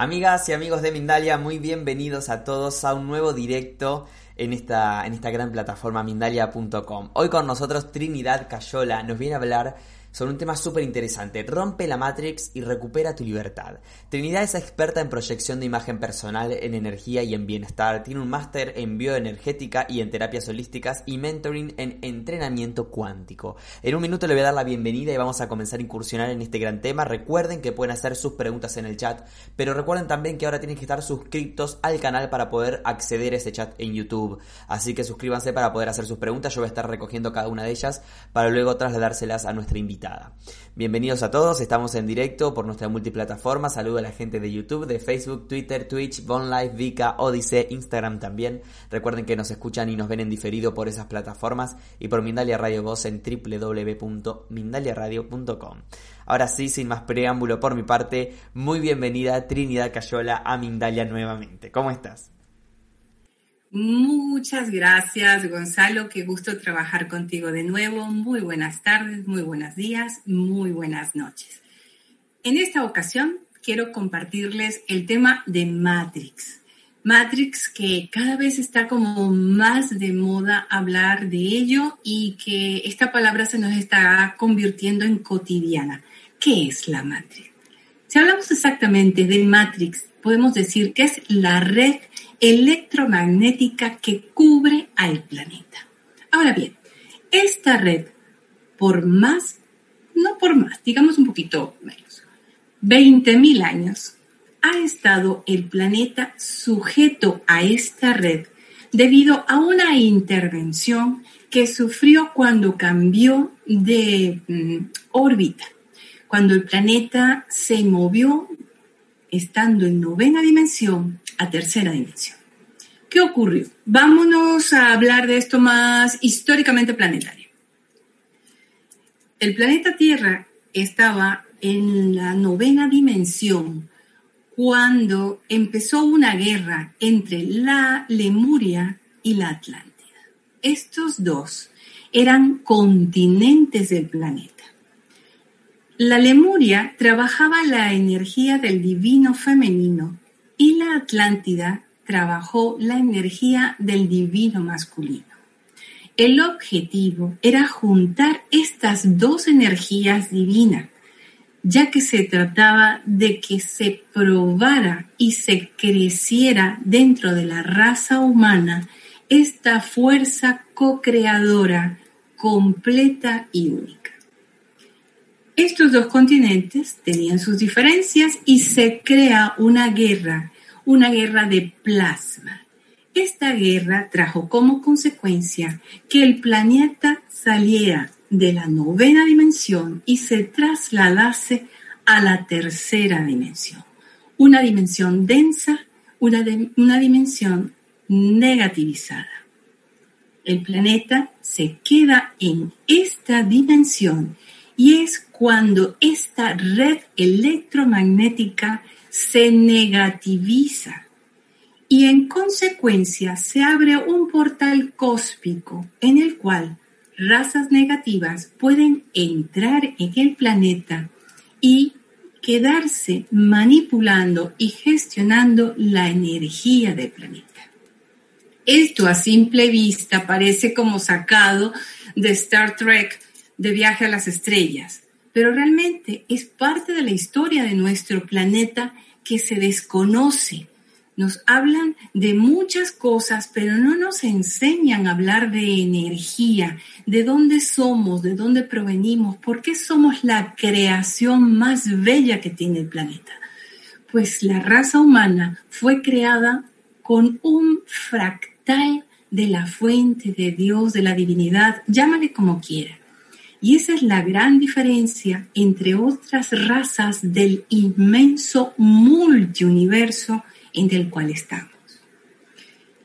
Amigas y amigos de Mindalia, muy bienvenidos a todos a un nuevo directo en esta, en esta gran plataforma mindalia.com. Hoy con nosotros Trinidad Cayola nos viene a hablar sobre un tema súper interesante. Rompe la Matrix y recupera tu libertad. Trinidad es experta en proyección de imagen personal, en energía y en bienestar. Tiene un máster en bioenergética y en terapias holísticas y mentoring en entrenamiento cuántico. En un minuto le voy a dar la bienvenida y vamos a comenzar a incursionar en este gran tema. Recuerden que pueden hacer sus preguntas en el chat, pero recuerden también que ahora tienen que estar suscritos al canal para poder acceder a ese chat en YouTube. Así que suscríbanse para poder hacer sus preguntas. Yo voy a estar recogiendo cada una de ellas para luego trasladárselas a nuestra invitada. Bienvenidos a todos, estamos en directo por nuestra multiplataforma. Saludo a la gente de YouTube, de Facebook, Twitter, Twitch, Live, Vika, Odyssey, Instagram también. Recuerden que nos escuchan y nos ven en diferido por esas plataformas y por Mindalia Radio Voz en www.mindaliaradio.com. Ahora sí, sin más preámbulo por mi parte, muy bienvenida Trinidad Cayola a Mindalia nuevamente. ¿Cómo estás? Muchas gracias, Gonzalo. Qué gusto trabajar contigo de nuevo. Muy buenas tardes, muy buenos días, muy buenas noches. En esta ocasión quiero compartirles el tema de Matrix. Matrix que cada vez está como más de moda hablar de ello y que esta palabra se nos está convirtiendo en cotidiana. ¿Qué es la Matrix? Si hablamos exactamente de Matrix, podemos decir que es la red electromagnética que cubre al planeta. Ahora bien, esta red, por más, no por más, digamos un poquito menos, 20.000 años, ha estado el planeta sujeto a esta red debido a una intervención que sufrió cuando cambió de mm, órbita, cuando el planeta se movió estando en novena dimensión a tercera dimensión. ¿Qué ocurrió? Vámonos a hablar de esto más históricamente planetario. El planeta Tierra estaba en la novena dimensión cuando empezó una guerra entre la Lemuria y la Atlántida. Estos dos eran continentes del planeta. La Lemuria trabajaba la energía del divino femenino y la Atlántida trabajó la energía del divino masculino. El objetivo era juntar estas dos energías divinas, ya que se trataba de que se probara y se creciera dentro de la raza humana esta fuerza co-creadora completa y única. Estos dos continentes tenían sus diferencias y se crea una guerra, una guerra de plasma. Esta guerra trajo como consecuencia que el planeta saliera de la novena dimensión y se trasladase a la tercera dimensión. Una dimensión densa, una, una dimensión negativizada. El planeta se queda en esta dimensión y es cuando esta red electromagnética se negativiza y en consecuencia se abre un portal cósmico en el cual razas negativas pueden entrar en el planeta y quedarse manipulando y gestionando la energía del planeta. Esto a simple vista parece como sacado de Star Trek de viaje a las estrellas, pero realmente es parte de la historia de nuestro planeta que se desconoce. Nos hablan de muchas cosas, pero no nos enseñan a hablar de energía, de dónde somos, de dónde provenimos, por qué somos la creación más bella que tiene el planeta. Pues la raza humana fue creada con un fractal de la fuente de Dios, de la divinidad, llámale como quiera. Y esa es la gran diferencia entre otras razas del inmenso multiuniverso en el cual estamos.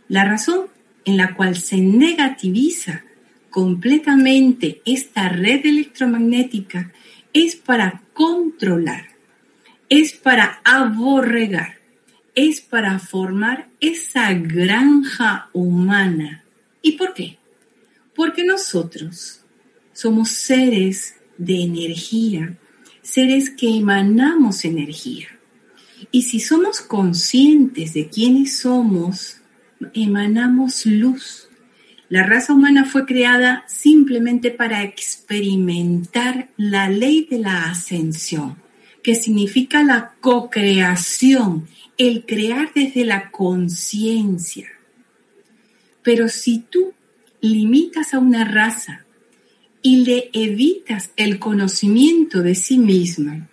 La razón en la cual se negativiza completamente esta red electromagnética es para controlar, es para aborregar, es para formar esa granja humana. ¿Y por qué? Porque nosotros somos seres de energía, seres que emanamos energía. Y si somos conscientes de quiénes somos, emanamos luz. La raza humana fue creada simplemente para experimentar la ley de la ascensión, que significa la co-creación, el crear desde la conciencia. Pero si tú limitas a una raza y le evitas el conocimiento de sí misma,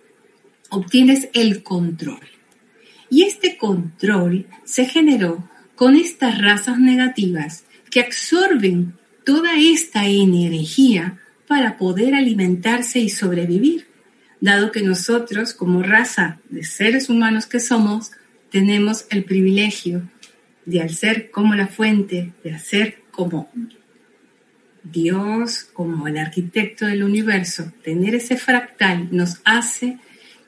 obtienes el control. Y este control se generó con estas razas negativas que absorben toda esta energía para poder alimentarse y sobrevivir, dado que nosotros como raza de seres humanos que somos, tenemos el privilegio de al ser como la fuente, de hacer como Dios, como el arquitecto del universo, tener ese fractal nos hace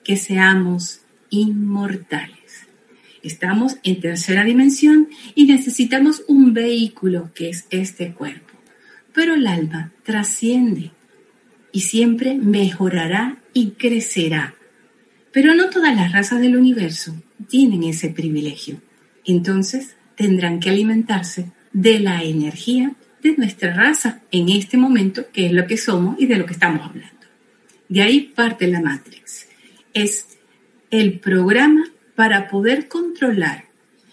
que seamos inmortales. Estamos en tercera dimensión y necesitamos un vehículo que es este cuerpo. Pero el alma trasciende y siempre mejorará y crecerá. Pero no todas las razas del universo tienen ese privilegio. Entonces tendrán que alimentarse de la energía de nuestra raza en este momento, que es lo que somos y de lo que estamos hablando. De ahí parte la Matrix. Es el programa para poder controlar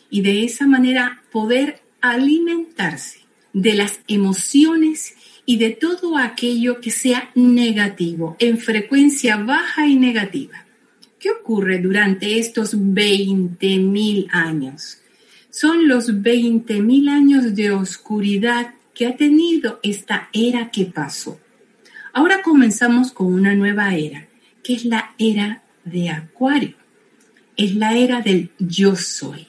y de esa manera poder alimentarse de las emociones y de todo aquello que sea negativo, en frecuencia baja y negativa. ¿Qué ocurre durante estos 20.000 años? Son los 20.000 años de oscuridad que ha tenido esta era que pasó. Ahora comenzamos con una nueva era, que es la era de Acuario es la era del yo soy.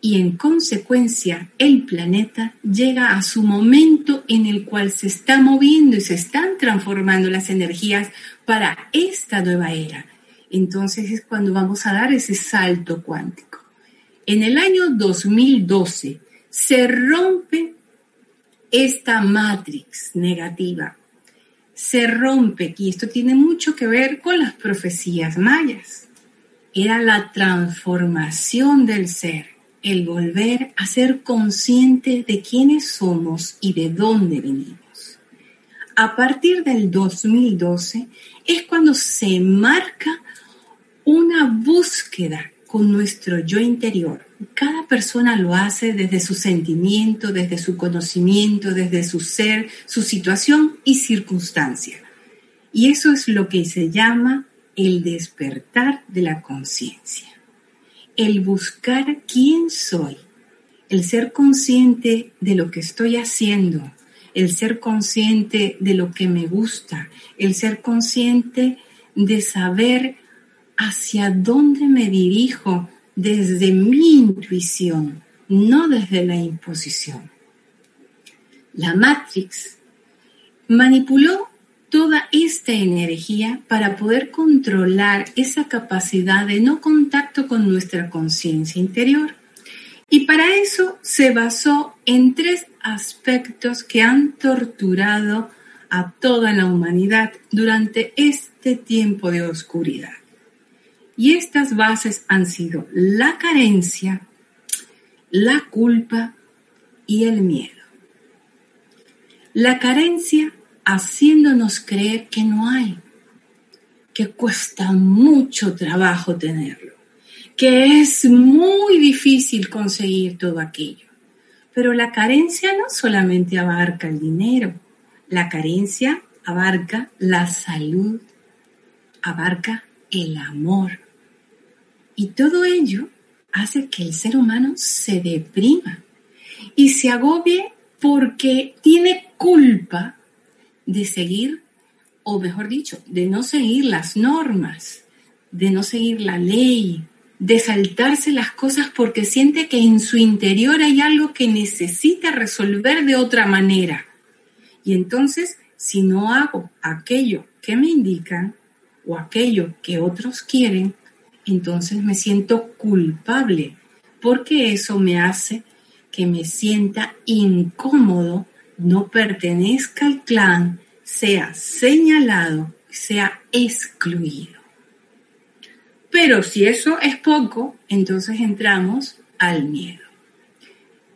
Y en consecuencia el planeta llega a su momento en el cual se está moviendo y se están transformando las energías para esta nueva era. Entonces es cuando vamos a dar ese salto cuántico. En el año 2012 se rompe esta matrix negativa. Se rompe, y esto tiene mucho que ver con las profecías mayas era la transformación del ser, el volver a ser consciente de quiénes somos y de dónde venimos. A partir del 2012 es cuando se marca una búsqueda con nuestro yo interior. Cada persona lo hace desde su sentimiento, desde su conocimiento, desde su ser, su situación y circunstancia. Y eso es lo que se llama el despertar de la conciencia, el buscar quién soy, el ser consciente de lo que estoy haciendo, el ser consciente de lo que me gusta, el ser consciente de saber hacia dónde me dirijo desde mi intuición, no desde la imposición. La Matrix manipuló toda esta energía para poder controlar esa capacidad de no contacto con nuestra conciencia interior. Y para eso se basó en tres aspectos que han torturado a toda la humanidad durante este tiempo de oscuridad. Y estas bases han sido la carencia, la culpa y el miedo. La carencia haciéndonos creer que no hay, que cuesta mucho trabajo tenerlo, que es muy difícil conseguir todo aquello. Pero la carencia no solamente abarca el dinero, la carencia abarca la salud, abarca el amor, Y todo ello hace que el ser humano se deprima y se agobie porque tiene culpa de seguir, o mejor dicho, de no seguir las normas, de no seguir la ley, de saltarse las cosas porque siente que en su interior hay algo que necesita resolver de otra manera. Y entonces, si no hago aquello que me indican o aquello que otros quieren, entonces me siento culpable porque eso me hace que me sienta incómodo, no pertenezca al clan, sea señalado, sea excluido. Pero si eso es poco, entonces entramos al miedo.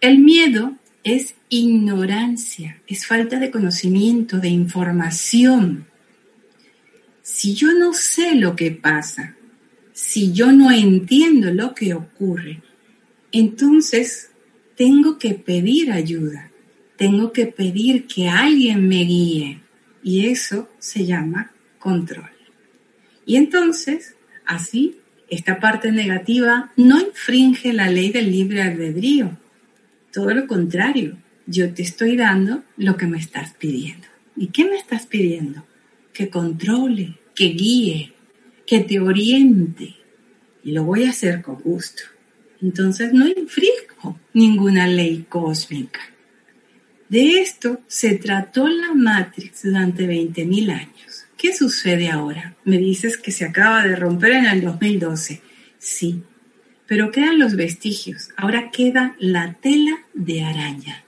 El miedo es ignorancia, es falta de conocimiento, de información. Si yo no sé lo que pasa, si yo no entiendo lo que ocurre, entonces tengo que pedir ayuda, tengo que pedir que alguien me guíe y eso se llama control. Y entonces Así, esta parte negativa no infringe la ley del libre albedrío. Todo lo contrario, yo te estoy dando lo que me estás pidiendo. ¿Y qué me estás pidiendo? Que controle, que guíe, que te oriente. Y lo voy a hacer con gusto. Entonces no infringo ninguna ley cósmica. De esto se trató la Matrix durante 20.000 años. ¿Qué sucede ahora? Me dices que se acaba de romper en el 2012. Sí, pero quedan los vestigios. Ahora queda la tela de araña.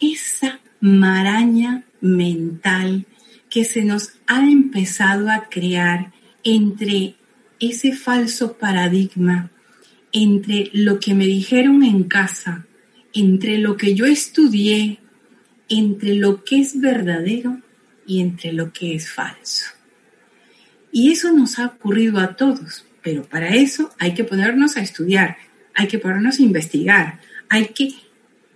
Esa maraña mental que se nos ha empezado a crear entre ese falso paradigma, entre lo que me dijeron en casa, entre lo que yo estudié, entre lo que es verdadero y entre lo que es falso. Y eso nos ha ocurrido a todos, pero para eso hay que ponernos a estudiar, hay que ponernos a investigar, hay que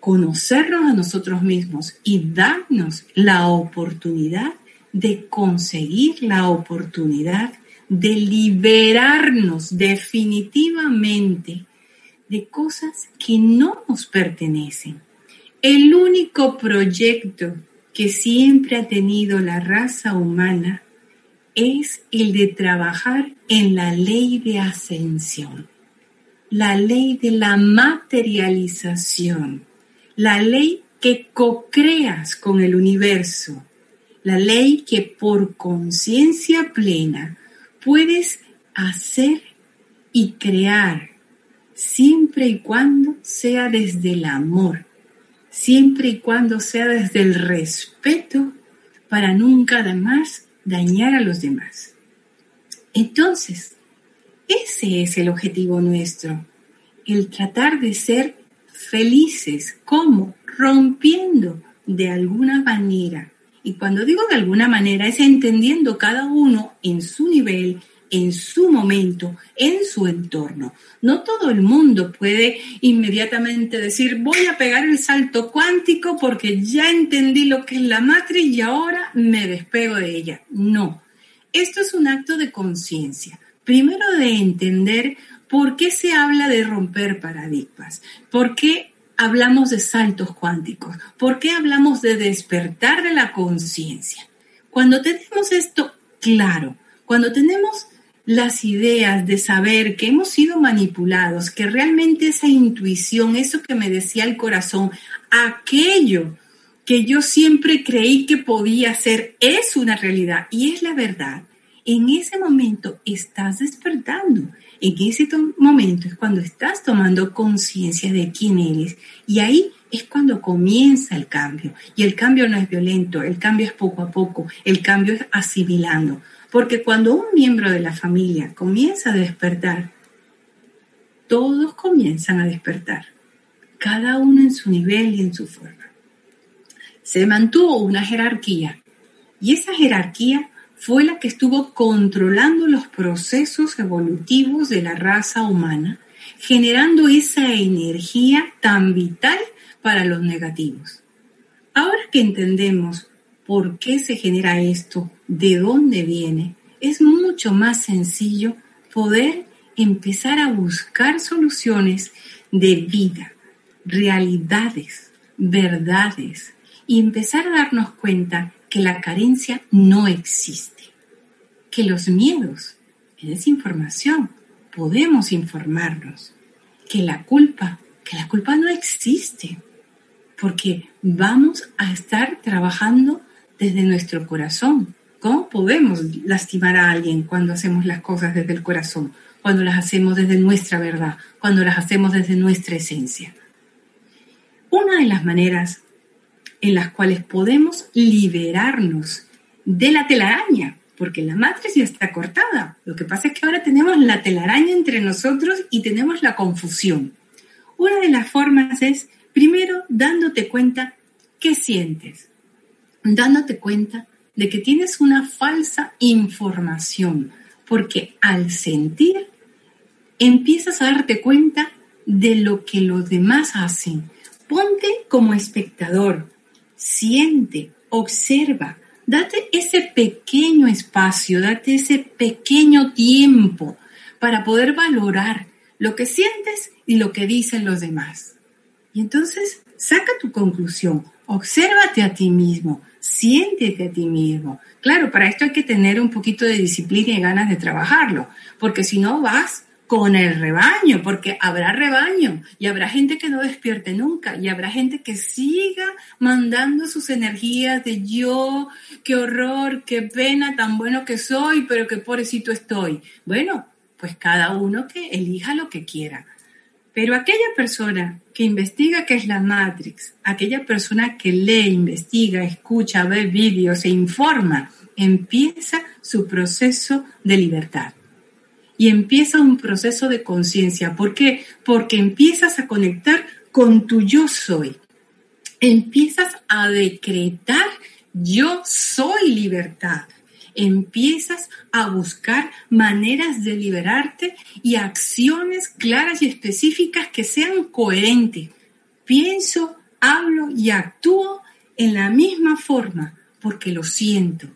conocernos a nosotros mismos y darnos la oportunidad de conseguir la oportunidad de liberarnos definitivamente de cosas que no nos pertenecen. El único proyecto que siempre ha tenido la raza humana es el de trabajar en la ley de ascensión, la ley de la materialización, la ley que co-creas con el universo, la ley que por conciencia plena puedes hacer y crear siempre y cuando sea desde el amor, siempre y cuando sea desde el respeto para nunca además dañar a los demás. Entonces, ese es el objetivo nuestro, el tratar de ser felices, como rompiendo de alguna manera. Y cuando digo de alguna manera es entendiendo cada uno en su nivel, en su momento, en su entorno. No todo el mundo puede inmediatamente decir, voy a pegar el salto cuántico porque ya entendí lo que es la matriz y ahora me despego de ella. No, esto es un acto de conciencia. Primero de entender por qué se habla de romper paradigmas, por qué hablamos de saltos cuánticos, por qué hablamos de despertar de la conciencia. Cuando tenemos esto claro, cuando tenemos las ideas de saber que hemos sido manipulados, que realmente esa intuición, eso que me decía el corazón, aquello que yo siempre creí que podía ser, es una realidad y es la verdad. En ese momento estás despertando. En ese momento es cuando estás tomando conciencia de quién eres. Y ahí es cuando comienza el cambio. Y el cambio no es violento, el cambio es poco a poco, el cambio es asimilando. Porque cuando un miembro de la familia comienza a despertar, todos comienzan a despertar, cada uno en su nivel y en su forma. Se mantuvo una jerarquía y esa jerarquía fue la que estuvo controlando los procesos evolutivos de la raza humana, generando esa energía tan vital para los negativos. Ahora que entendemos por qué se genera esto, de dónde viene, es mucho más sencillo poder empezar a buscar soluciones de vida, realidades, verdades y empezar a darnos cuenta que la carencia no existe, que los miedos es información, podemos informarnos, que la culpa, que la culpa no existe, porque vamos a estar trabajando desde nuestro corazón. ¿Cómo podemos lastimar a alguien cuando hacemos las cosas desde el corazón? Cuando las hacemos desde nuestra verdad, cuando las hacemos desde nuestra esencia. Una de las maneras en las cuales podemos liberarnos de la telaraña, porque la matriz ya está cortada. Lo que pasa es que ahora tenemos la telaraña entre nosotros y tenemos la confusión. Una de las formas es, primero, dándote cuenta qué sientes dándote cuenta de que tienes una falsa información, porque al sentir empiezas a darte cuenta de lo que los demás hacen. Ponte como espectador, siente, observa, date ese pequeño espacio, date ese pequeño tiempo para poder valorar lo que sientes y lo que dicen los demás. Y entonces saca tu conclusión, obsérvate a ti mismo, siéntete a ti mismo. Claro, para esto hay que tener un poquito de disciplina y ganas de trabajarlo, porque si no vas con el rebaño, porque habrá rebaño y habrá gente que no despierte nunca y habrá gente que siga mandando sus energías de yo, qué horror, qué pena, tan bueno que soy, pero qué pobrecito estoy. Bueno, pues cada uno que elija lo que quiera. Pero aquella persona que investiga qué es la Matrix, aquella persona que lee, investiga, escucha, ve vídeos, se informa, empieza su proceso de libertad. Y empieza un proceso de conciencia. ¿Por qué? Porque empiezas a conectar con tu yo soy. Empiezas a decretar yo soy libertad empiezas a buscar maneras de liberarte y acciones claras y específicas que sean coherentes. Pienso, hablo y actúo en la misma forma porque lo siento.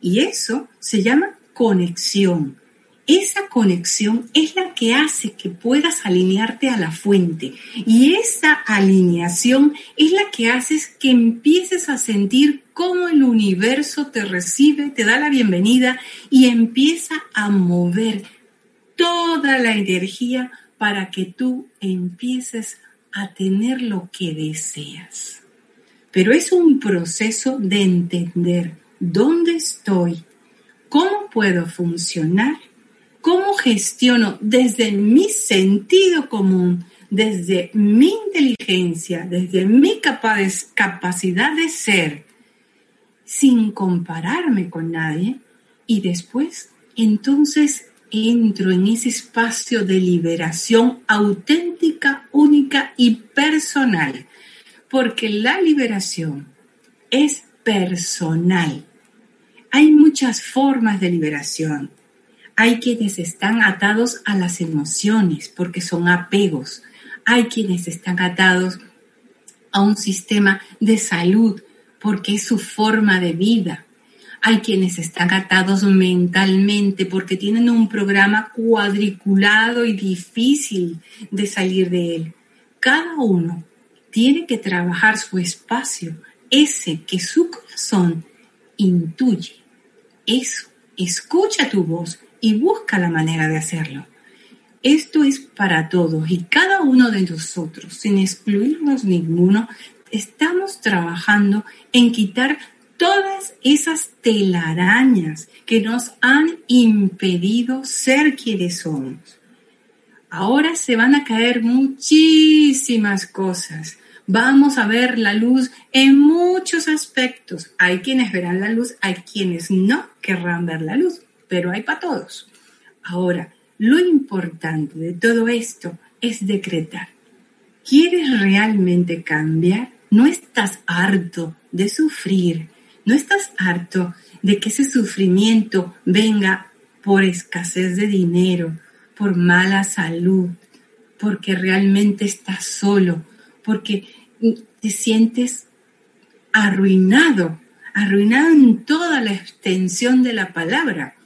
Y eso se llama conexión. Esa conexión es la que hace que puedas alinearte a la fuente y esa alineación es la que hace que empieces a sentir cómo el universo te recibe, te da la bienvenida y empieza a mover toda la energía para que tú empieces a tener lo que deseas. Pero es un proceso de entender dónde estoy, cómo puedo funcionar ¿Cómo gestiono desde mi sentido común, desde mi inteligencia, desde mi capacidad de ser, sin compararme con nadie? Y después, entonces entro en ese espacio de liberación auténtica, única y personal. Porque la liberación es personal. Hay muchas formas de liberación hay quienes están atados a las emociones porque son apegos. Hay quienes están atados a un sistema de salud porque es su forma de vida. Hay quienes están atados mentalmente porque tienen un programa cuadriculado y difícil de salir de él. Cada uno tiene que trabajar su espacio, ese que su corazón intuye. Eso, escucha tu voz y busca la manera de hacerlo. Esto es para todos y cada uno de nosotros, sin excluirnos ninguno, estamos trabajando en quitar todas esas telarañas que nos han impedido ser quienes somos. Ahora se van a caer muchísimas cosas. Vamos a ver la luz en muchos aspectos. Hay quienes verán la luz, hay quienes no querrán ver la luz pero hay para todos. Ahora, lo importante de todo esto es decretar. ¿Quieres realmente cambiar? ¿No estás harto de sufrir? ¿No estás harto de que ese sufrimiento venga por escasez de dinero, por mala salud, porque realmente estás solo, porque te sientes arruinado, arruinado en toda la extensión de la palabra?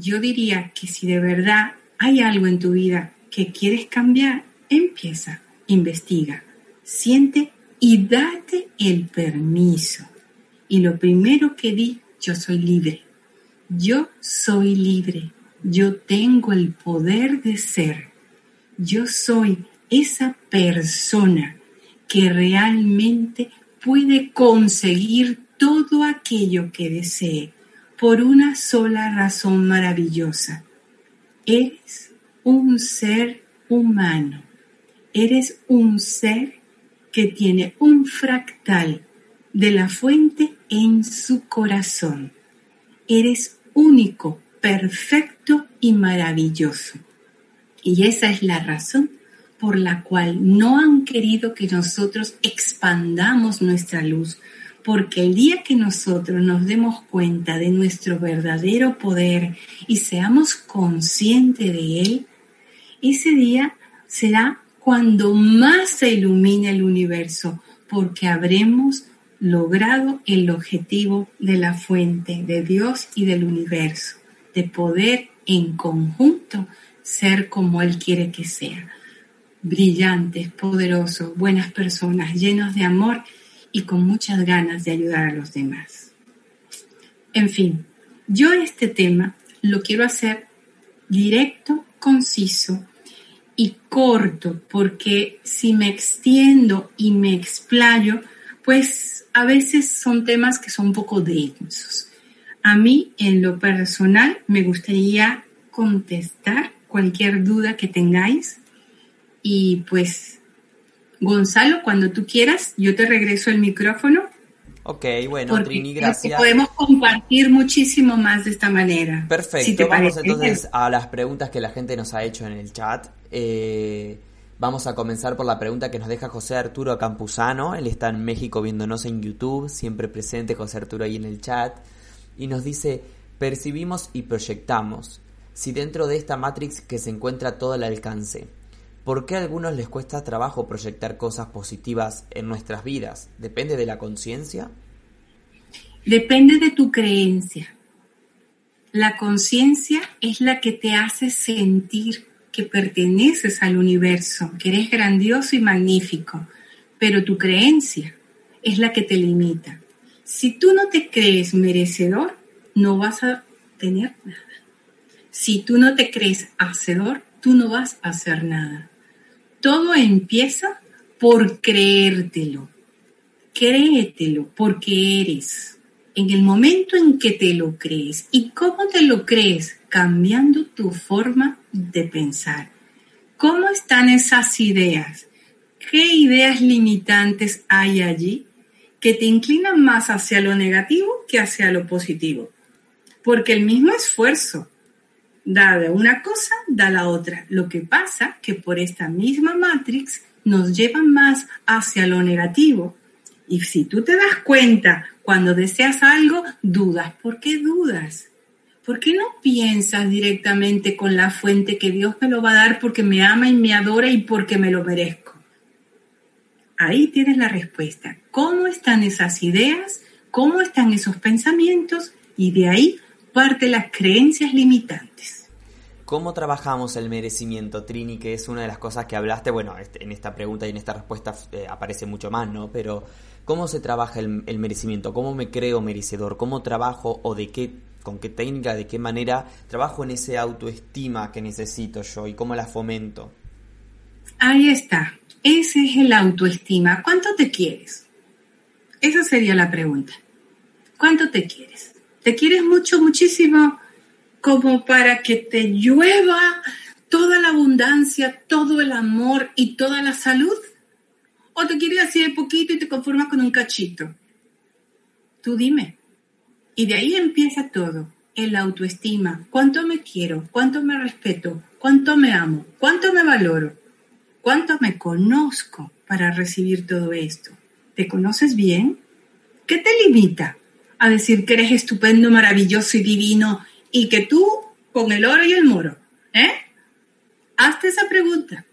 Yo diría que si de verdad hay algo en tu vida que quieres cambiar, empieza, investiga, siente y date el permiso. Y lo primero que di, yo soy libre. Yo soy libre. Yo tengo el poder de ser. Yo soy esa persona que realmente puede conseguir todo aquello que desee por una sola razón maravillosa. Eres un ser humano. Eres un ser que tiene un fractal de la fuente en su corazón. Eres único, perfecto y maravilloso. Y esa es la razón por la cual no han querido que nosotros expandamos nuestra luz, porque el día que nosotros nos demos cuenta de nuestro verdadero poder y seamos conscientes de él, ese día será cuando más se ilumina el universo, porque habremos logrado el objetivo de la fuente, de Dios y del universo, de poder en conjunto ser como Él quiere que sea. Brillantes, poderosos, buenas personas, llenos de amor y con muchas ganas de ayudar a los demás. En fin, yo este tema lo quiero hacer directo, conciso y corto, porque si me extiendo y me explayo, pues a veces son temas que son un poco densos. A mí, en lo personal, me gustaría contestar cualquier duda que tengáis y pues Gonzalo, cuando tú quieras, yo te regreso el micrófono. Ok, bueno, Trini, gracias. Podemos compartir muchísimo más de esta manera. Perfecto, vamos entonces a las preguntas que la gente nos ha hecho en el chat. Eh, vamos a comenzar por la pregunta que nos deja José Arturo Campuzano. Él está en México viéndonos en YouTube, siempre presente José Arturo ahí en el chat. Y nos dice, percibimos y proyectamos. Si dentro de esta Matrix que se encuentra todo el alcance, ¿Por qué a algunos les cuesta trabajo proyectar cosas positivas en nuestras vidas? ¿Depende de la conciencia? Depende de tu creencia. La conciencia es la que te hace sentir que perteneces al universo, que eres grandioso y magnífico, pero tu creencia es la que te limita. Si tú no te crees merecedor, no vas a tener nada. Si tú no te crees hacedor, tú no vas a hacer nada. Todo empieza por creértelo. Créetelo porque eres. En el momento en que te lo crees. ¿Y cómo te lo crees? Cambiando tu forma de pensar. ¿Cómo están esas ideas? ¿Qué ideas limitantes hay allí que te inclinan más hacia lo negativo que hacia lo positivo? Porque el mismo esfuerzo da de una cosa, da la otra. Lo que pasa que por esta misma matrix nos lleva más hacia lo negativo. Y si tú te das cuenta cuando deseas algo, dudas. ¿Por qué dudas? ¿Por qué no piensas directamente con la fuente que Dios me lo va a dar porque me ama y me adora y porque me lo merezco? Ahí tienes la respuesta. ¿Cómo están esas ideas? ¿Cómo están esos pensamientos? Y de ahí parte las creencias limitantes. ¿Cómo trabajamos el merecimiento, Trini? Que es una de las cosas que hablaste. Bueno, este, en esta pregunta y en esta respuesta eh, aparece mucho más, ¿no? Pero, ¿cómo se trabaja el, el, merecimiento? ¿Cómo me creo merecedor? ¿Cómo trabajo o de qué, con qué técnica, de qué manera trabajo en ese autoestima que necesito yo y cómo la fomento? Ahí está. Ese es el autoestima. ¿Cuánto te quieres? Esa sería la pregunta. ¿Cuánto te quieres? ¿Te quieres mucho, muchísimo como para que te llueva toda la abundancia, todo el amor y toda la salud? ¿O te quieres así de poquito y te conformas con un cachito? Tú dime. Y de ahí empieza todo. El autoestima. ¿Cuánto me quiero? ¿Cuánto me respeto? ¿Cuánto me amo? ¿Cuánto me valoro? ¿Cuánto me conozco para recibir todo esto? ¿Te conoces bien? ¿Qué te limita? A decir que eres estupendo, maravilloso y divino y que tú con el oro y el moro, ¿eh? Hazte esa pregunta.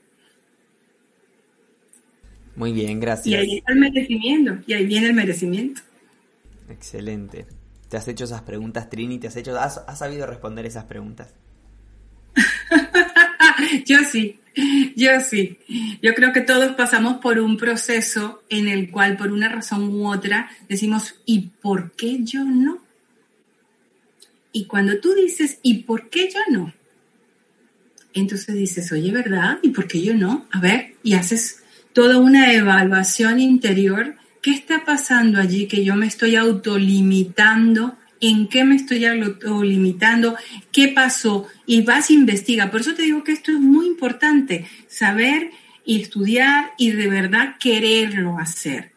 Muy bien, gracias. Y ahí está el merecimiento, y ahí viene el merecimiento. Excelente. te has hecho esas preguntas, Trini? ¿Te has, hecho, has, has sabido responder esas preguntas? yo sí, yo sí. Yo creo que todos pasamos por un proceso en el cual por una razón u otra decimos, ¿y por qué yo no? Y cuando tú dices, ¿y por qué yo no? Entonces dices, oye, ¿verdad? ¿Y por qué yo no? A ver, y haces toda una evaluación interior. ¿Qué está pasando allí que yo me estoy autolimitando? ¿En qué me estoy autolimitando? ¿Qué pasó? Y vas a investigar. Por eso te digo que esto es muy importante, saber y estudiar y de verdad quererlo hacer.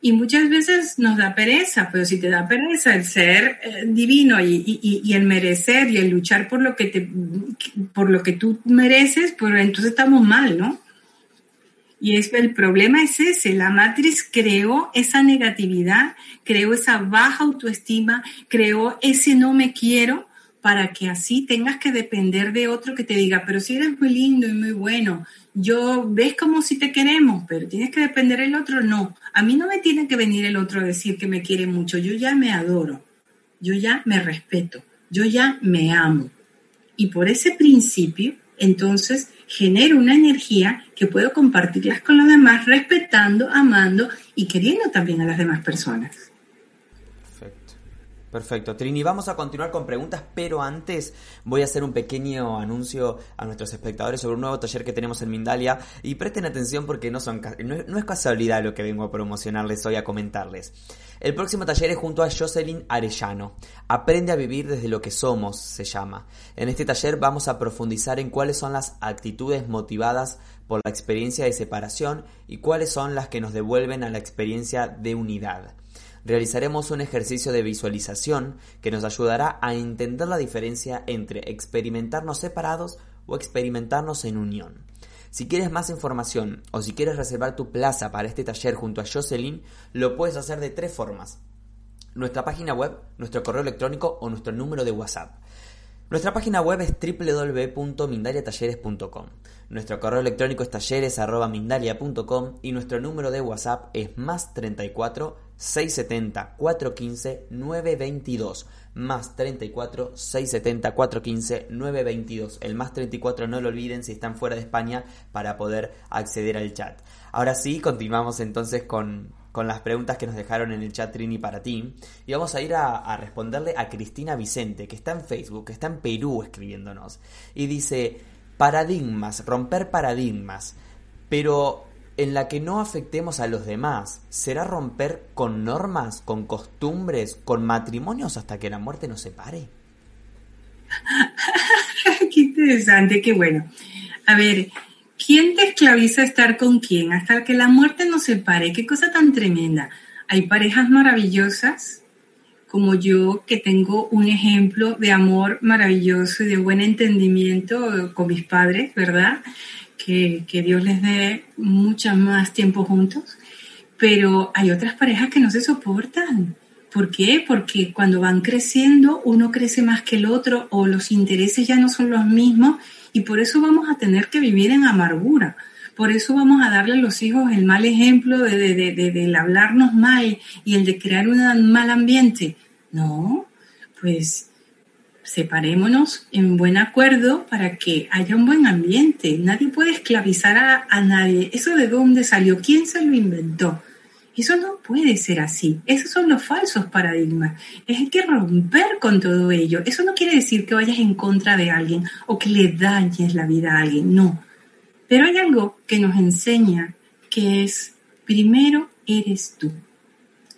Y muchas veces nos da pereza, pero si te da pereza el ser eh, divino y, el merecer y el luchar por lo que te, por lo que tú mereces, pues entonces estamos mal, ¿no? Y es, el problema es ese, la matriz creó esa negatividad, creó esa baja autoestima, creó ese no me quiero para que así tengas que depender de otro que te diga, pero si eres muy lindo y muy bueno, yo ves como si te queremos, pero tienes que depender del otro, no. A mí no me tiene que venir el otro a decir que me quiere mucho, yo ya me adoro, yo ya me respeto, yo ya me amo. Y por ese principio, entonces genero una energía que puedo compartirlas con los demás, respetando, amando y queriendo también a las demás personas. Perfecto, Trini. Vamos a continuar con preguntas, pero antes voy a hacer un pequeño anuncio a nuestros espectadores sobre un nuevo taller que tenemos en Mindalia. Y presten atención porque no, es casualidad lo que vengo a promocionarles hoy, a comentarles. El próximo taller es junto a Jocelyn Arellano. Aprende a vivir desde lo que somos, se llama. En este taller vamos a profundizar en cuáles son las actitudes motivadas por la experiencia de separación y cuáles son las que nos devuelven a la experiencia de unidad realizaremos un ejercicio de visualización que nos ayudará a entender la diferencia entre experimentarnos separados o experimentarnos en unión. Si quieres más información o si quieres reservar tu plaza para este taller junto a Jocelyn, lo puedes hacer de tres formas. Nuestra página web, nuestro correo electrónico o nuestro número de WhatsApp. Nuestra página web es www.mindaliatalleres.com. Nuestro correo electrónico es talleres.mindalia.com y nuestro número de WhatsApp es más 34 670 415 922 más 34 670 415 922 el más 34 no lo olviden si están fuera de España para poder acceder al chat. Ahora sí continuamos entonces con, con las preguntas que nos dejaron en el chat Trini para ti y vamos a ir a, a responderle a Cristina Vicente que está en Facebook que está en Perú escribiéndonos y dice paradigmas romper paradigmas pero en la que no afectemos a los demás. ¿Será romper con normas, con costumbres, con matrimonios hasta que la muerte nos separe? qué interesante, qué bueno. A ver, ¿quién te esclaviza estar con quién hasta que la muerte nos separe? Qué cosa tan tremenda. Hay parejas maravillosas como yo que tengo un ejemplo de amor maravilloso y de buen entendimiento con mis padres, ¿verdad? que, Dios les dé mucho más tiempo juntos, pero hay otras parejas que no se soportan. ¿Por qué? Porque cuando van creciendo, uno crece más que el otro o los intereses ya no son los mismos y por eso vamos a tener que vivir en amargura. Por eso vamos a darle a los hijos el mal ejemplo de, de, de, de hablarnos mal y el de crear un mal ambiente. No, pues separémonos en buen acuerdo para que haya un buen ambiente. Nadie puede esclavizar a, nadie. ¿Eso de dónde salió? ¿Quién se lo inventó? Eso no puede ser así. Esos son los falsos paradigmas. Es que romper con todo ello. Eso no quiere decir que vayas en contra de alguien o que le dañes la vida a alguien. No. Pero hay algo que nos enseña que es, primero eres tú.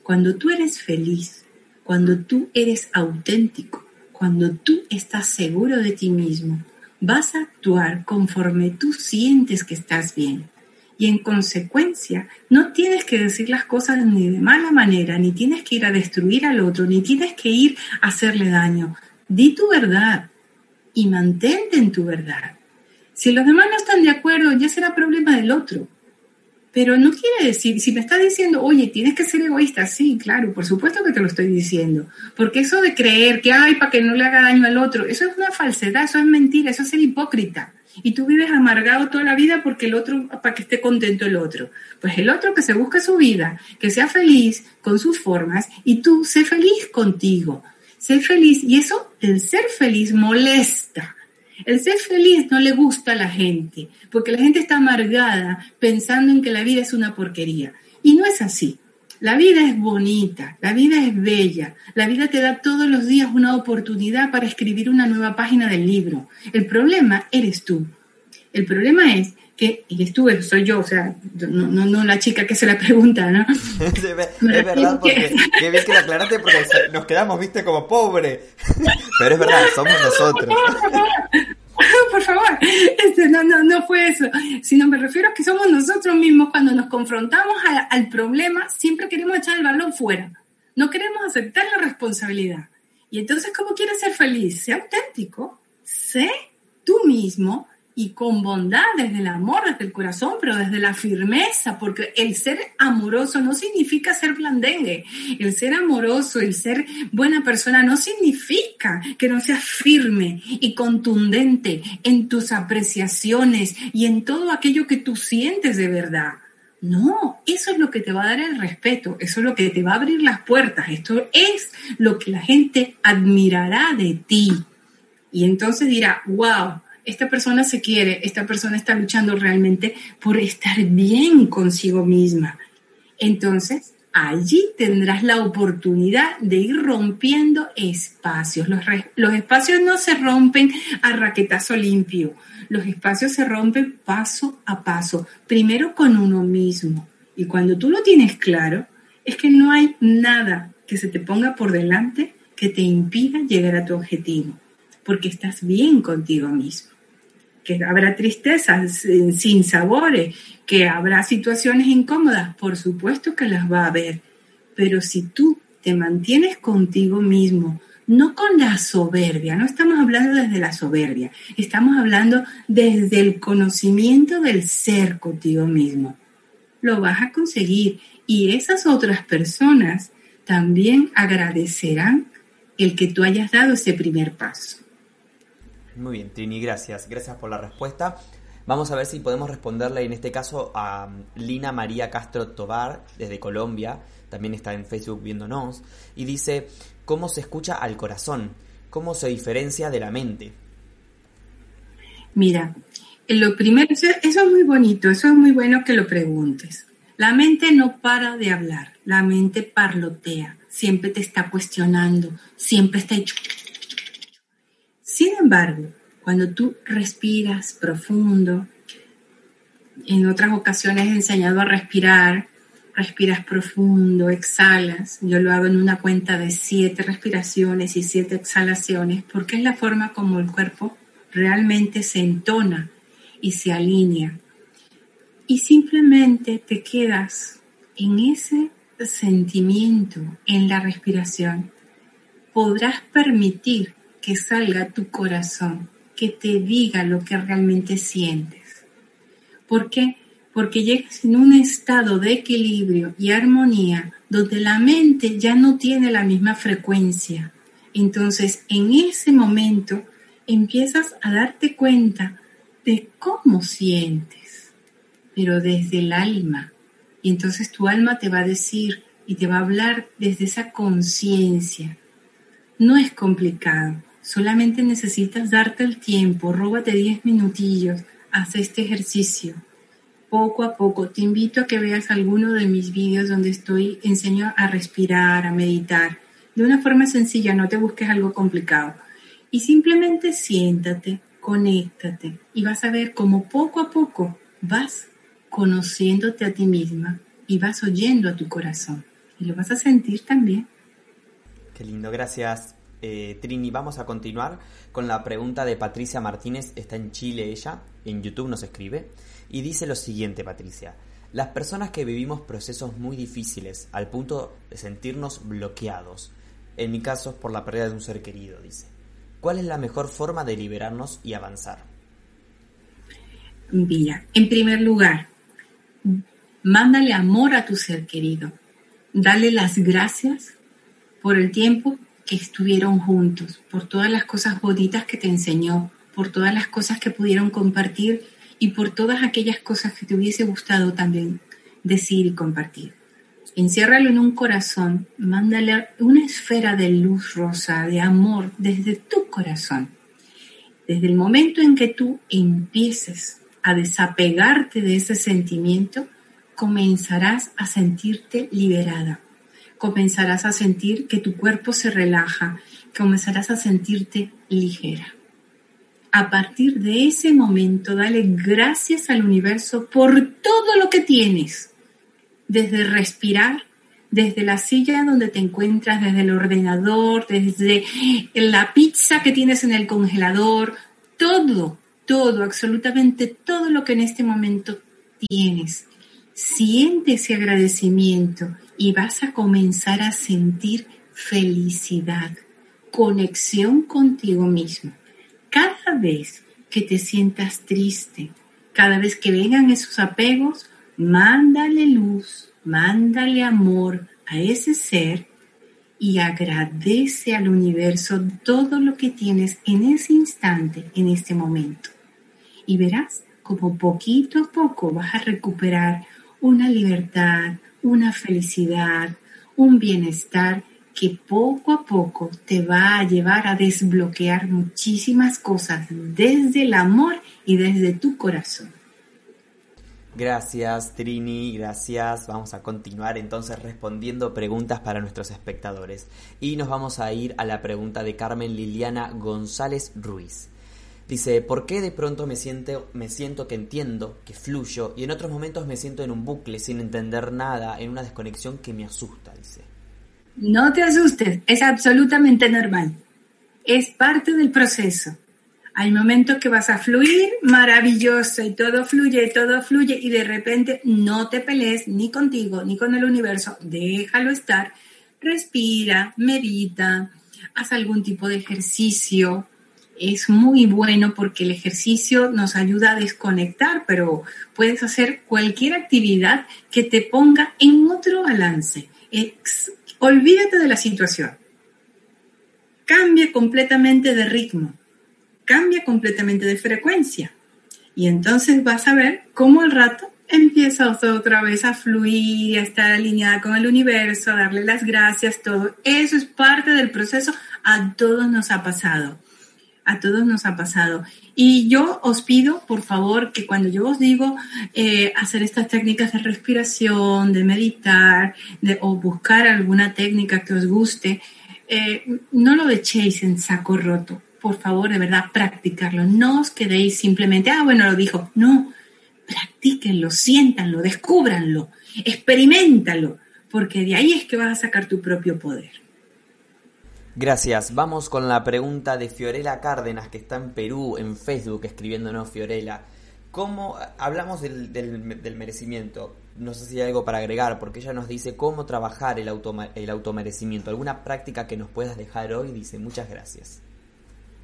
Cuando tú eres feliz, cuando tú eres auténtico, cuando tú estás seguro de ti mismo, vas a actuar conforme tú sientes que estás bien. Y en consecuencia, no tienes que decir las cosas ni de mala manera, ni tienes que ir a destruir al otro, ni tienes que ir a hacerle daño. Di tu verdad y mantente en tu verdad. Si los demás no están de acuerdo, ya será problema del otro. Pero no quiere decir, si me está diciendo, oye, tienes que ser egoísta, sí, claro, por supuesto que te lo estoy diciendo. Porque eso de creer que, ay, para que no le haga daño al otro, eso es una falsedad, eso es mentira, eso es ser hipócrita. Y tú vives amargado toda la vida porque el otro, para que esté contento el otro. Pues el otro que se busque su vida, que sea feliz con sus formas y tú sé feliz contigo. Sé feliz y eso, el ser feliz molesta. El ser feliz no le gusta a la gente, porque la gente está amargada pensando en que la vida es una porquería. Y no es así. La vida es bonita, la vida es bella, la vida te da todos los días una oportunidad para escribir una nueva página del libro. El problema eres tú. El problema es que eres tú, soy yo, o sea, no, no, no la chica que se la pregunta, ¿no? es verdad, porque qué bien que la aclaraste porque nos quedamos, viste, como pobre. Pero es verdad, somos nosotros. este, no, no, no fue eso, sino me refiero a que somos nosotros mismos cuando nos confrontamos al problema, siempre queremos echar el balón fuera, no queremos aceptar la responsabilidad. Y entonces, ¿cómo quieres ser feliz? Sé auténtico, sé tú mismo y con bondad, desde el amor, desde el corazón, pero desde la firmeza, porque el ser amoroso no significa ser blandengue. El ser amoroso, el ser buena persona no significa que no seas firme y contundente en tus apreciaciones y en todo aquello que tú sientes de verdad. No, eso es lo que te va a dar el respeto, eso es lo que te va a abrir las puertas, esto es lo que la gente admirará de ti. Y entonces dirá, wow, esta persona se quiere, esta persona está luchando realmente por estar bien consigo misma. Entonces, allí tendrás la oportunidad de ir rompiendo espacios. Los, espacios no se rompen a raquetazo limpio, los espacios se rompen paso a paso, primero con uno mismo. Y cuando tú lo tienes claro, es que no hay nada que se te ponga por delante que te impida llegar a tu objetivo, porque estás bien contigo mismo que habrá tristezas sin sabores, que habrá situaciones incómodas, por supuesto que las va a haber, pero si tú te mantienes contigo mismo, no con la soberbia, no estamos hablando desde la soberbia, estamos hablando desde el conocimiento del ser contigo mismo. Lo vas a conseguir y esas otras personas también agradecerán el que tú hayas dado ese primer paso. Muy bien, Trini, gracias. Gracias por la respuesta. Vamos a ver si podemos responderle en este caso a um, Lina María Castro Tobar desde Colombia. También está en Facebook viéndonos. Y dice, ¿cómo se escucha al corazón? ¿Cómo se diferencia de la mente? Mira, lo primero, eso es muy bonito, eso es muy bueno que lo preguntes. La mente no para de hablar, la mente parlotea, siempre te está cuestionando, siempre está sin embargo, cuando tú respiras profundo, en otras ocasiones he enseñado a respirar, respiras profundo, exhalas. Yo lo hago en una cuenta de siete respiraciones y siete exhalaciones, porque es la forma como el cuerpo realmente se entona y se alinea. Y simplemente te quedas en ese sentimiento, en la respiración. Podrás permitir que salga tu corazón, que te diga lo que realmente sientes. ¿Por qué? Porque llegas en un estado de equilibrio y armonía donde la mente ya no tiene la misma frecuencia. Entonces, en ese momento empiezas a darte cuenta de cómo sientes, pero desde el alma. Y entonces tu alma te va a decir y te va a hablar desde esa conciencia. No es complicado. Solamente necesitas darte el tiempo, róbate 10 minutillos, haz este ejercicio. Poco a poco, te invito a que veas alguno de mis vídeos donde estoy, enseño a respirar, a meditar, de una forma sencilla, no te busques algo complicado. Y simplemente siéntate, conéctate y vas a ver cómo poco a poco vas conociéndote a ti misma y vas oyendo a tu corazón. Y lo vas a sentir también. Qué lindo, gracias eh, Trini, vamos a continuar con la pregunta de Patricia Martínez, está en Chile ella, en YouTube nos escribe, y dice lo siguiente Patricia, las personas que vivimos procesos muy difíciles al punto de sentirnos bloqueados, en mi caso por la pérdida de un ser querido, dice, ¿cuál es la mejor forma de liberarnos y avanzar? Mira, en primer lugar, mándale amor a tu ser querido, dale las gracias por el tiempo que estuvieron juntos, por todas las cosas bonitas que te enseñó, por todas las cosas que pudieron compartir y por todas aquellas cosas que te hubiese gustado también decir y compartir. Enciérralo en un corazón, mándale una esfera de luz rosa, de amor, desde tu corazón. Desde el momento en que tú empieces a desapegarte de ese sentimiento, comenzarás a sentirte liberada. Comenzarás a sentir que tu cuerpo se relaja, comenzarás a sentirte ligera. A partir de ese momento, dale gracias al universo por todo lo que tienes, desde respirar, desde la silla donde te encuentras, desde el ordenador, desde la pizza que tienes en el congelador, todo, todo, absolutamente todo lo que en este momento tienes. Siente ese agradecimiento y vas a comenzar a sentir felicidad, conexión contigo mismo. Cada vez que te sientas triste, cada vez que vengan esos apegos, mándale luz, mándale amor a ese ser y agradece al universo todo lo que tienes en ese instante, en este momento. Y verás como poquito a poco vas a recuperar una libertad, una felicidad, un bienestar que poco a poco te va a llevar a desbloquear muchísimas cosas desde el amor y desde tu corazón. Gracias Trini, gracias. Vamos a continuar entonces respondiendo preguntas para nuestros espectadores. Y nos vamos a ir a la pregunta de Carmen Liliana González Ruiz. Dice, ¿por qué de pronto me siento, me siento que entiendo, que fluyo, y en otros momentos me siento en un bucle sin entender nada, en una desconexión que me asusta? Dice. No te asustes, es absolutamente normal. Es parte del proceso. Hay momentos que vas a fluir maravilloso y todo fluye, todo fluye y de repente no te pelees ni contigo ni con el universo, déjalo estar, respira, medita, haz algún tipo de ejercicio. Es muy bueno porque el ejercicio nos ayuda a desconectar, pero puedes hacer cualquier actividad que te ponga en otro balance. Olvídate de la situación. Cambia completamente de ritmo. Cambia completamente de frecuencia. Y entonces vas a ver cómo al rato empiezas otra vez a fluir, a estar alineada con el universo, a darle las gracias, todo. Eso es parte del proceso. A todos nos ha pasado. A todos nos ha pasado. Y yo os pido, por favor, que cuando yo os digo eh, hacer estas técnicas de respiración, de meditar, de, o buscar alguna técnica que os guste, eh, no lo echéis en saco roto. Por favor, de verdad, practicarlo. No os quedéis simplemente, ah, bueno, lo dijo. No, practíquenlo, siéntanlo, descúbranlo, experimentalo, porque de ahí es que vas a sacar tu propio poder. Gracias. Vamos con la pregunta de Fiorella Cárdenas, que está en Perú, en Facebook, escribiéndonos Fiorella. ¿Cómo hablamos del, merecimiento? No sé si hay algo para agregar, porque ella nos dice cómo trabajar el, el automerecimiento. ¿Alguna práctica que nos puedas dejar hoy? Dice, muchas gracias.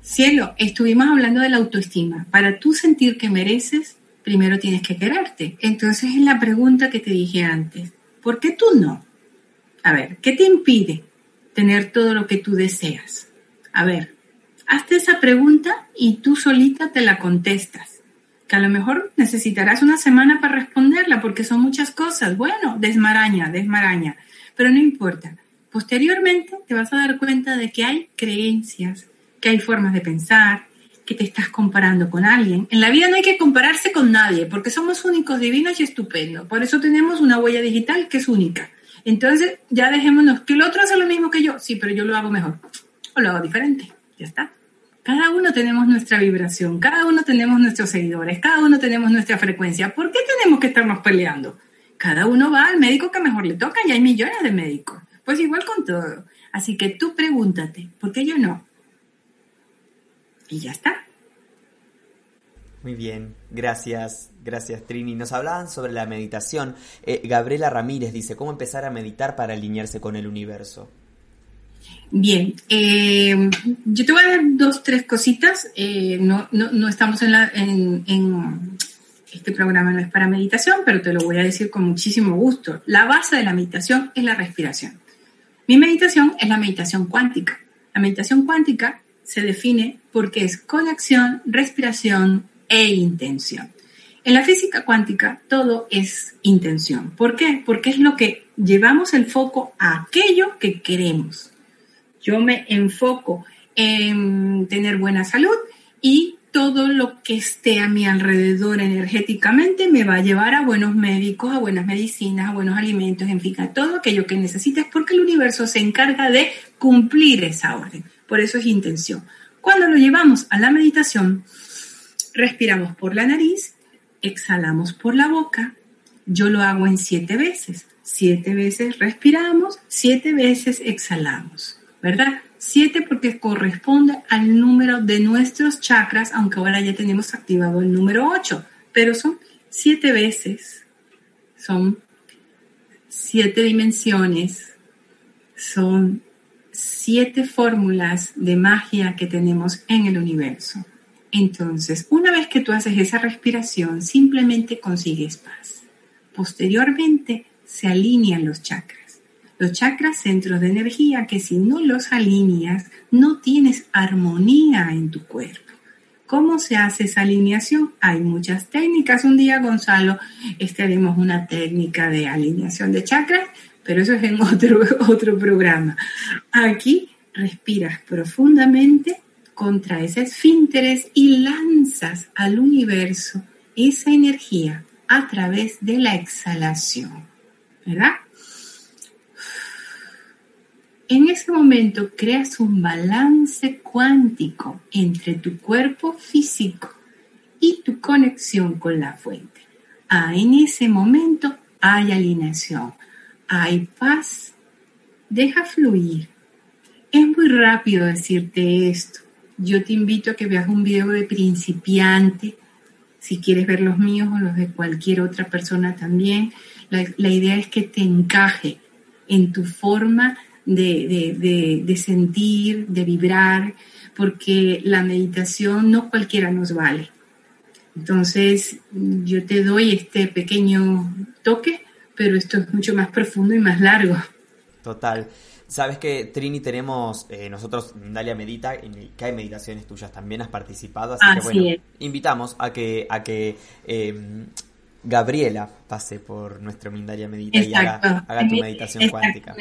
Cielo, estuvimos hablando de la autoestima. Para tú sentir que mereces, primero tienes que quererte. Entonces es la pregunta que te dije antes. ¿Por qué tú no? A ver, ¿qué te impide? Tener todo lo que tú deseas? A ver, hazte esa pregunta y tú solita te la contestas. Que a lo mejor necesitarás una semana para responderla porque son muchas cosas. Bueno, desmaraña, desmaraña. Pero no importa. Posteriormente te vas a dar cuenta de que hay creencias, que hay formas de pensar, que te estás comparando con alguien. En la vida no hay que compararse con nadie porque somos únicos, divinos y estupendos. Por eso tenemos una huella digital que es única. Entonces, ya dejémonos que el otro hace lo mismo que yo. Sí, pero yo lo hago mejor. O lo hago diferente. Ya está. Cada uno tenemos nuestra vibración, cada uno tenemos nuestros seguidores, cada uno tenemos nuestra frecuencia. ¿Por qué tenemos que estarnos peleando? Cada uno va al médico que mejor le toca y hay millones de médicos. Pues igual con todo. Así que tú pregúntate, ¿por qué yo no? Y ya está. Muy bien, gracias, gracias Trini. Nos hablaban sobre la meditación. Eh, Gabriela Ramírez dice, ¿cómo empezar a meditar para alinearse con el universo? Bien, eh, yo te voy a dar dos, tres cositas. Eh, no, no, estamos en, la, en, este programa, no es para meditación, pero te lo voy a decir con muchísimo gusto. La base de la meditación es la respiración. Mi meditación es la meditación cuántica. La meditación cuántica se define porque es conexión, respiración e intención. En la física cuántica todo es intención. ¿Por qué? Porque es lo que llevamos el foco a aquello que queremos. Yo me enfoco en tener buena salud y todo lo que esté a mi alrededor energéticamente me va a llevar a buenos médicos, a buenas medicinas, a buenos alimentos, en fin, a todo aquello que necesites, porque el universo se encarga de cumplir esa orden. Por eso es intención. Cuando lo llevamos a la meditación, respiramos por la nariz, exhalamos por la boca. Yo lo hago en siete veces. Siete veces respiramos, siete veces exhalamos, ¿verdad? Siete porque corresponde al número de nuestros chakras, aunque ahora ya tenemos activado el número ocho, pero son siete veces, son siete dimensiones, son siete fórmulas de magia que tenemos en el universo. Entonces, una vez que tú haces esa respiración, simplemente consigues paz. Posteriormente, se alinean los chakras. Los chakras, centros de energía, que si no los alineas, no tienes armonía en tu cuerpo. ¿Cómo se hace esa alineación? Hay muchas técnicas. Un día, Gonzalo, este, haremos una técnica de alineación de chakras, pero eso es en otro, otro programa. Aquí respiras profundamente, contraes esfínteres y lanzas al universo esa energía a través de la exhalación. ¿Verdad? En ese momento creas un balance cuántico entre tu cuerpo físico y tu conexión con la fuente. Ah, en ese momento hay alineación, hay paz, deja fluir. Es muy rápido decirte esto. Yo te invito a que veas un video de principiante, si quieres ver los míos o los de cualquier otra persona también. La, idea es que te encaje en tu forma de, sentir, de vibrar, porque la meditación no cualquiera nos vale. Entonces, yo te doy este pequeño toque, pero esto es mucho más profundo y más largo. Total. Sabes que Trini tenemos, eh, nosotros, Dalia Medita, en que hay meditaciones tuyas también, has participado, así, que bueno, invitamos a que, a que em, Gabriela pase por nuestro Mindalia Medita y haga, haga, tu meditación cuántica.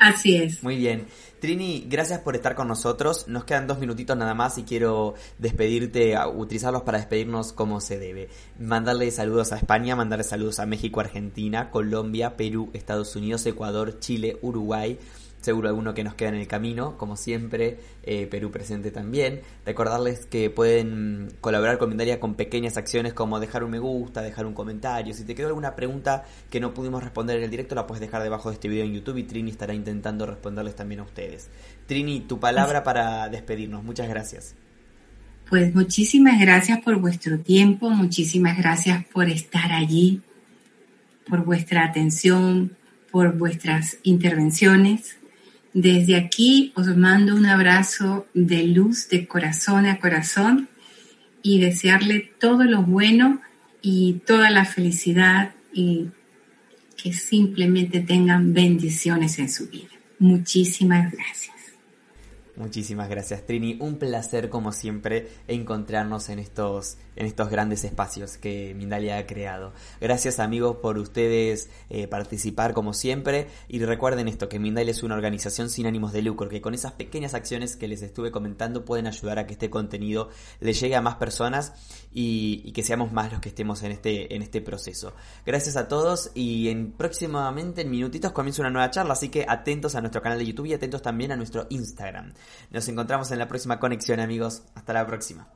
Así es. Muy bien. Trini, gracias por estar con nosotros. Nos quedan dos minutitos nada más y quiero despedirte, utilizarlos para despedirnos como se debe. Mandarle saludos a España, mandarle saludos a México, Argentina, Colombia, Perú, Estados Unidos, Ecuador, Chile, Uruguay, seguro alguno que nos queda en el camino, como siempre, eh, Perú presente también. Recordarles que pueden colaborar con Mindalia con pequeñas acciones como dejar un me gusta, dejar un comentario. Si te quedó alguna pregunta que no pudimos responder en el directo, la puedes dejar debajo de este video en YouTube y Trini estará intentando responderles también a ustedes. Trini, tu palabra para despedirnos. Muchas gracias. Pues muchísimas gracias por vuestro tiempo, muchísimas gracias por estar allí, por vuestra atención, por vuestras intervenciones. Desde aquí os mando un abrazo de luz de corazón a corazón y desearle todo lo bueno y toda la felicidad y que simplemente tengan bendiciones en su vida. Muchísimas gracias. Muchísimas gracias Trini, un placer como siempre encontrarnos en estos, en estos grandes espacios que Mindalia ha creado. Gracias amigos por ustedes eh, participar como siempre y recuerden esto, que Mindalia es una organización sin ánimos de lucro, que con esas pequeñas acciones que les estuve comentando pueden ayudar a que este contenido le llegue a más personas y, que seamos más los que estemos en este, en este proceso. Gracias a todos y en próximamente en minutitos comienza una nueva charla, así que atentos a nuestro canal de YouTube y atentos también a nuestro Instagram. Nos encontramos en la próxima conexión amigos. Hasta la próxima.